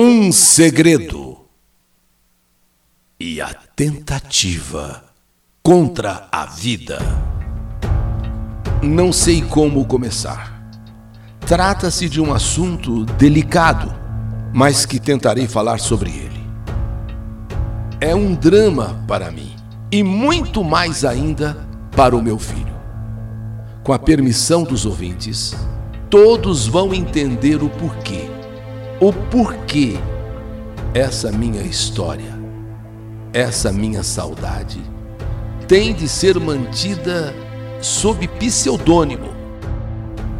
Um segredo e a tentativa contra a vida. Não sei como começar. Trata-se de um assunto delicado, mas que tentarei falar sobre ele. É um drama para mim e muito mais ainda para o meu filho. Com a permissão dos ouvintes, todos vão entender o porquê o porquê essa minha história, essa minha saudade, tem de ser mantida sob pseudônimo,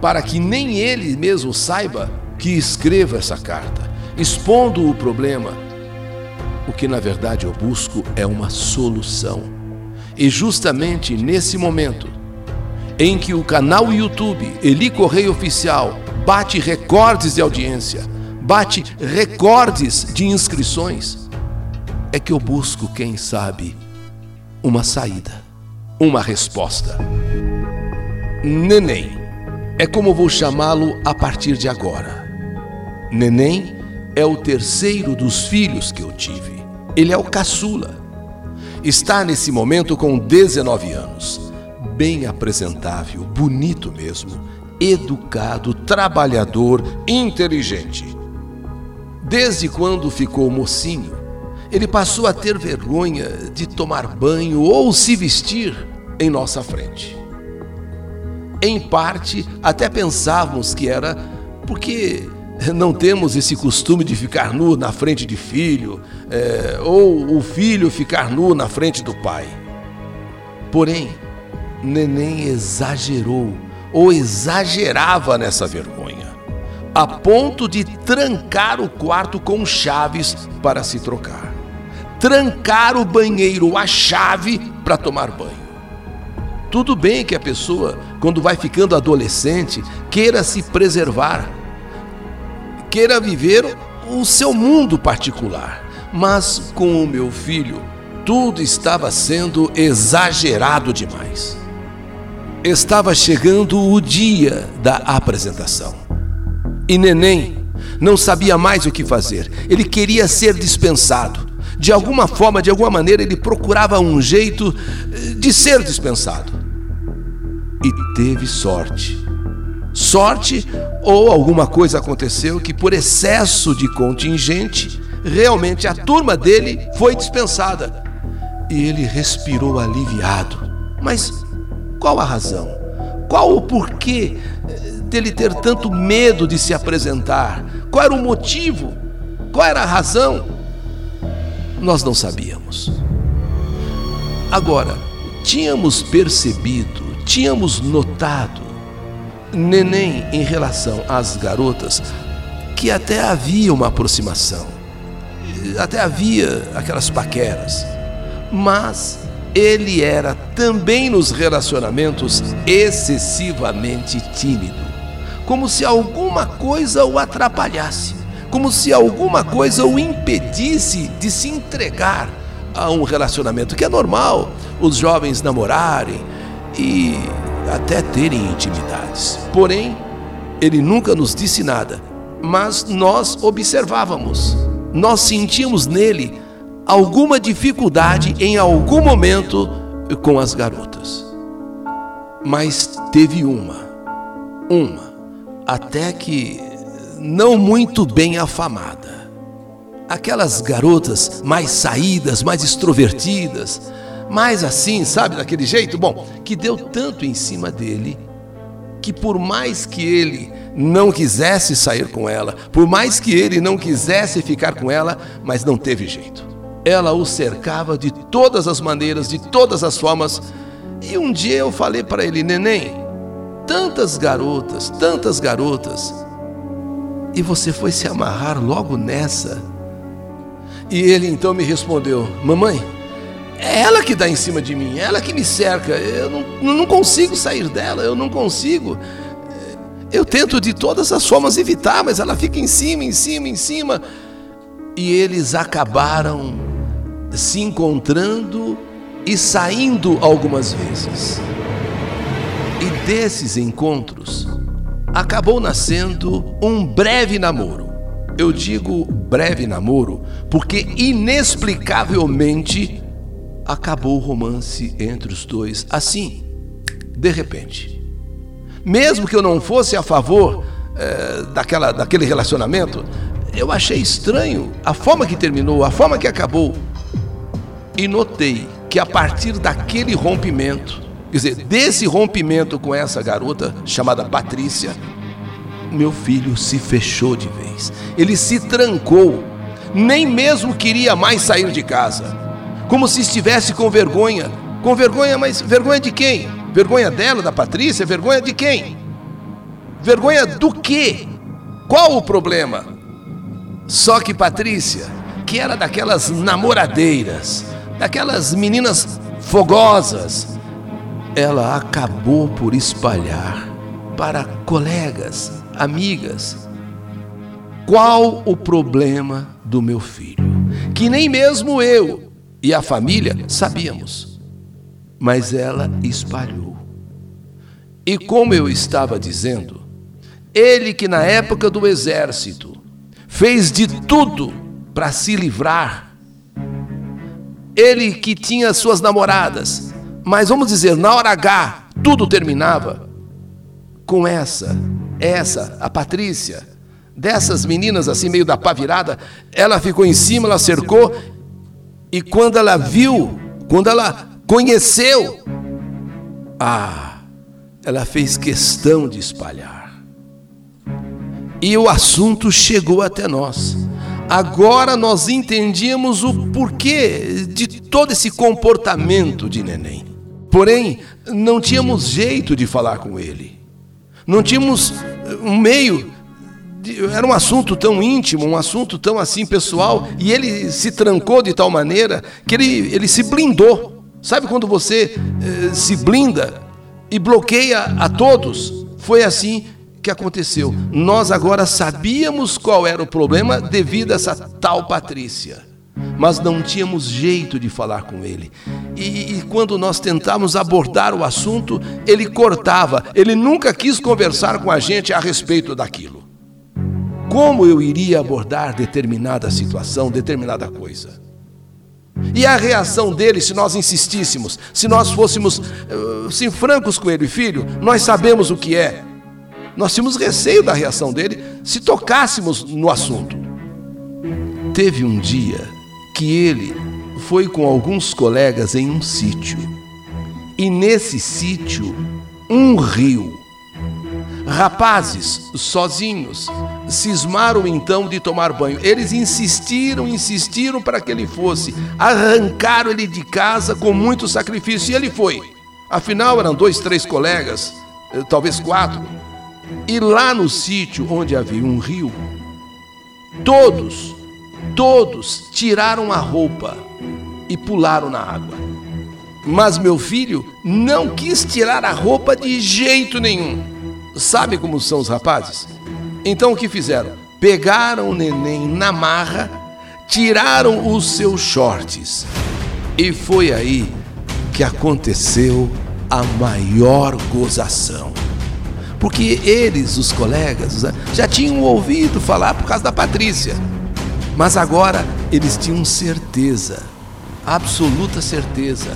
para que nem ele mesmo saiba que escreva essa carta, expondo o problema. O que na verdade eu busco é uma solução. E justamente nesse momento em que o canal YouTube Eli Correia Oficial bate recordes de audiência, bate recordes de inscrições, é que eu busco, quem sabe, uma saída, uma resposta. Neném é como vou chamá-lo a partir de agora. Neném é o terceiro dos filhos que eu tive. Ele é o caçula. Está nesse momento com 19 anos. Bem apresentável, bonito mesmo, educado, trabalhador, inteligente. Desde quando ficou mocinho, ele passou a ter vergonha de tomar banho ou se vestir em nossa frente. Em parte, até pensávamos que era porque não temos esse costume de ficar nu na frente de filho, é, ou o filho ficar nu na frente do pai. Porém, neném exagerou ou exagerava nessa vergonha a ponto de trancar o quarto com chaves para se trocar. Trancar o banheiro a chave para tomar banho. Tudo bem que a pessoa, quando vai ficando adolescente, queira se preservar, queira viver o seu mundo particular. Mas com o meu filho, tudo estava sendo exagerado demais. Estava chegando o dia da apresentação. E Neném não sabia mais o que fazer. Ele queria ser dispensado. De alguma forma, de alguma maneira, ele procurava um jeito eh, de ser dispensado. E teve sorte. Sorte ou alguma coisa aconteceu que, por excesso de contingente, realmente a turma dele foi dispensada. E ele respirou aliviado. Mas qual a razão? Qual o porquê dele ter tanto medo de se apresentar? Qual era o motivo? Qual era a razão? Nós não sabíamos. Agora, tínhamos percebido, tínhamos notado, neném em relação às garotas, que até havia uma aproximação, até havia aquelas paqueras, mas ele era também nos relacionamentos excessivamente tímido como se alguma coisa o atrapalhasse, como se alguma coisa o impedisse de se entregar a um relacionamento que é normal os jovens namorarem e até terem intimidades. Porém, ele nunca nos disse nada, mas nós observávamos, nós sentíamos nele alguma dificuldade em algum momento com as garotas. Mas teve uma, uma até que não muito bem afamada. Aquelas garotas mais saídas, mais extrovertidas, mais assim, sabe, daquele jeito, bom, que deu tanto em cima dele que por mais que ele não quisesse sair com ela, por mais que ele não quisesse ficar com ela, mas não teve jeito. Ela o cercava de todas as maneiras, de todas as formas. E um dia eu falei para ele, neném, tantas garotas, tantas garotas, e você foi se amarrar logo nessa. E ele então me respondeu: Mamãe, é ela que dá em cima de mim, é ela que me cerca, eu não, não consigo sair dela, eu não consigo. Eu tento de todas as formas evitar, mas ela fica em cima, em cima, em cima. E eles acabaram se encontrando e saindo algumas vezes. Desses encontros acabou nascendo um breve namoro. Eu digo breve namoro porque inexplicavelmente acabou o romance entre os dois assim, de repente. Mesmo que eu não fosse a favor é, daquela, daquele relacionamento, eu achei estranho a forma que terminou, a forma que acabou. E notei que a partir daquele rompimento, quer dizer, desse rompimento com essa garota chamada Patrícia, meu filho se fechou de vez. Ele se trancou, nem mesmo queria mais sair de casa, como se estivesse com vergonha. Com vergonha, mas vergonha de quem? Vergonha dela, da Patrícia? Vergonha de quem? Vergonha do quê? Qual o problema? Só que Patrícia, que era daquelas namoradeiras, daquelas meninas fogosas, ela acabou por espalhar para colegas, amigas. Qual o problema do meu filho? Que nem mesmo eu e a família sabíamos mas ela espalhou. E como eu estava dizendo, ele que na época do exército fez de tudo para se livrar, ele que tinha suas namoradas, mas vamos dizer, na hora H, tudo terminava com essa, essa, a Patrícia, dessas meninas assim meio da pá virada, ela ficou em cima, ela cercou, e quando ela viu, quando ela conheceu. Ah, ela fez questão de espalhar. E o assunto chegou até nós. Agora nós entendíamos o porquê de todo esse comportamento de neném. Porém, não tínhamos jeito de falar com ele. Não tínhamos um meio. De, era um assunto tão íntimo, um assunto tão assim pessoal, e ele se trancou de tal maneira que ele, ele se blindou. Sabe quando você eh, se blinda e bloqueia a todos? Foi assim que aconteceu. Nós agora sabíamos qual era o problema devido a essa tal Patrícia, mas não tínhamos jeito de falar com ele. E, e quando nós tentávamos abordar o assunto, ele cortava, ele nunca quis conversar com a gente a respeito daquilo. Como eu iria abordar determinada situação, determinada coisa? E a reação dele, se nós insistíssemos, se nós fôssemos assim, francos com ele, filho, nós sabemos o que é. Nós tínhamos receio da reação dele se tocássemos no assunto. Teve um dia que ele foi com alguns colegas em um sítio. E nesse sítio, um rio. Rapazes, sozinhos, cismaram então de tomar banho. Eles insistiram, insistiram para que ele fosse. Arrancaram ele de casa com muito sacrifício. E ele foi. Afinal, eram dois, três colegas, eh, talvez quatro. E lá no sítio onde havia um rio, todos, todos tiraram a roupa e pularam na água. Mas meu filho não quis tirar a roupa de jeito nenhum. Sabe como são os rapazes? Então o que fizeram? Pegaram o neném na marra, tiraram os seus shorts. E foi aí que aconteceu a maior gozação. Porque eles, os colegas, já tinham ouvido falar por causa da Patrícia. Mas agora eles tinham certeza, absoluta certeza,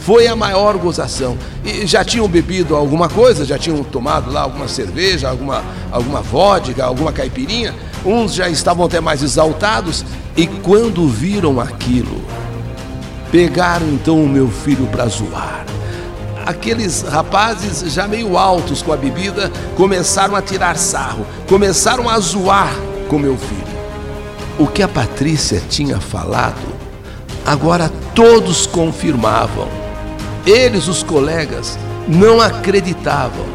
foi a maior gozação. E já tinham bebido alguma coisa, já tinham tomado lá alguma cerveja, alguma, alguma vodka, alguma caipirinha. Uns já estavam até mais exaltados. E quando viram aquilo, pegaram então o meu filho para zoar. Aqueles rapazes já meio altos com a bebida começaram a tirar sarro, começaram a zoar com meu filho. O que a Patrícia tinha falado, agora todos confirmavam. Eles, os colegas, não acreditavam.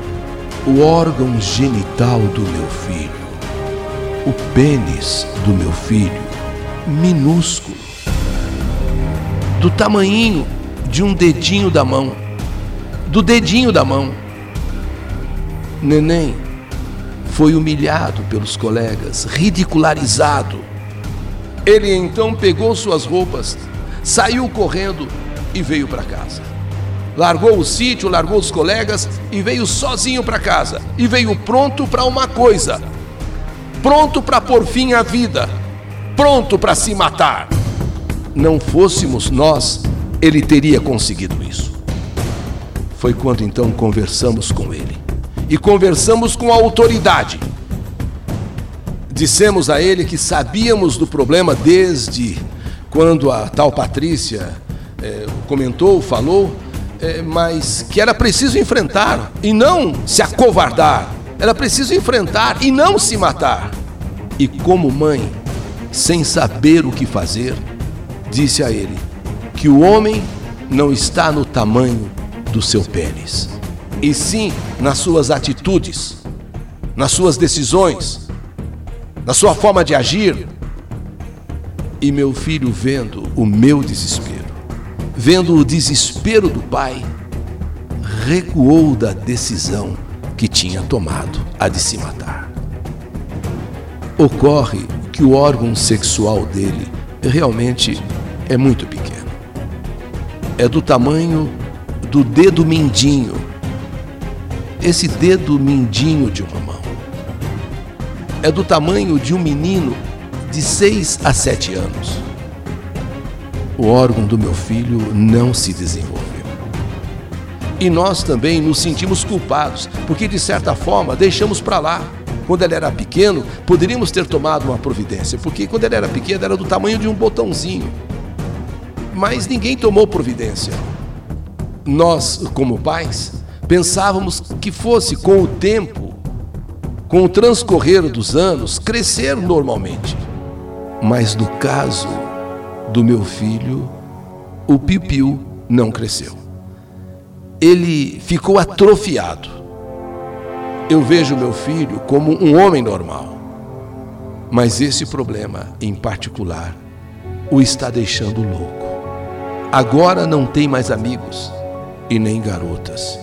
O órgão genital do meu filho, o pênis do meu filho, minúsculo, do tamanhinho de um dedinho da mão, do dedinho da mão. Neném foi humilhado pelos colegas, ridicularizado. Ele então pegou suas roupas, saiu correndo e veio para casa largou o sítio, largou os colegas e veio sozinho para casa. E veio pronto para uma coisa: pronto para pôr fim à vida, pronto para se matar. Não fôssemos nós, ele teria conseguido isso. Foi quando então conversamos com ele. E conversamos com a autoridade. Dissemos a ele que sabíamos do problema desde quando a tal Patrícia é, comentou, falou, é, mas que era preciso enfrentar e não se acovardar. Era preciso enfrentar e não se matar. E como mãe, sem saber o que fazer, disse a ele que o homem não está no tamanho do seu pênis, e sim nas suas atitudes, nas suas decisões, na sua forma de agir. E meu filho, vendo o meu desespero, vendo o desespero do pai, recuou da decisão que tinha tomado, a de se matar. Ocorre que o órgão sexual dele realmente é muito pequeno. É do tamanho do dedo mindinho. Esse dedo mindinho de uma mão. É do tamanho de um menino de 6 a 7 anos. O órgão do meu filho não se desenvolveu. E nós também nos sentimos culpados, porque de certa forma deixamos para lá. Quando ele era pequeno, poderíamos ter tomado uma providência, porque quando ele era pequeno era do tamanho de um botãozinho. Mas ninguém tomou providência. Nós, como pais, pensávamos que fosse com o tempo, com o transcorrer dos anos, crescer normalmente. Mas no caso do meu filho, o piu-piu não cresceu. Ele ficou atrofiado. Eu vejo meu filho como um homem normal. Mas esse problema, em particular, o está deixando louco. Agora não tem mais amigos e nem garotas.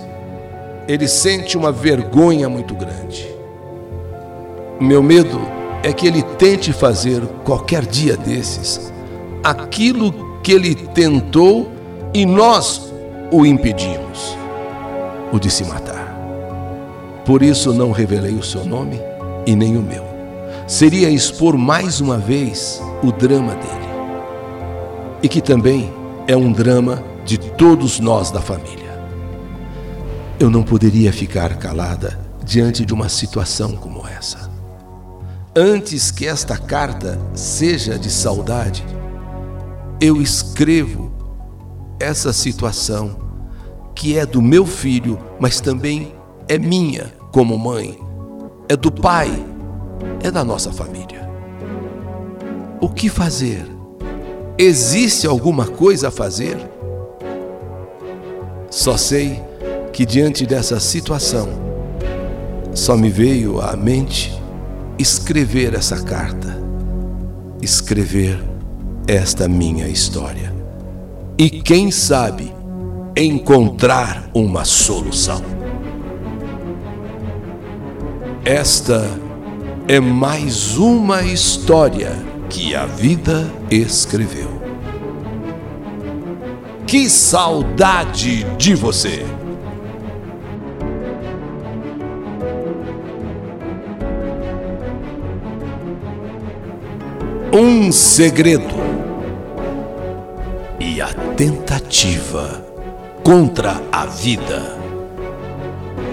Ele sente uma vergonha muito grande. Meu medo é que ele tente fazer qualquer dia desses aquilo que ele tentou e nós o impedimos o de se matar. Por isso não revelei o seu nome e nem o meu. Seria expor mais uma vez o drama dele. E que também é um drama de todos nós da família. Eu não poderia ficar calada diante de uma situação como essa. Antes que esta carta seja de saudade, eu escrevo essa situação que é do meu filho, mas também é minha como mãe, é do pai, é da nossa família. O que fazer? Existe alguma coisa a fazer? Só sei que diante dessa situação, só me veio à mente escrever essa carta, escrever esta minha história. E quem sabe encontrar uma solução. Esta é mais uma história que a vida escreveu. Que saudade de você! Um segredo e a tentativa contra a vida.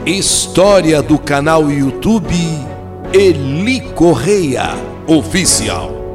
História do canal YouTube Eli Correia Oficial.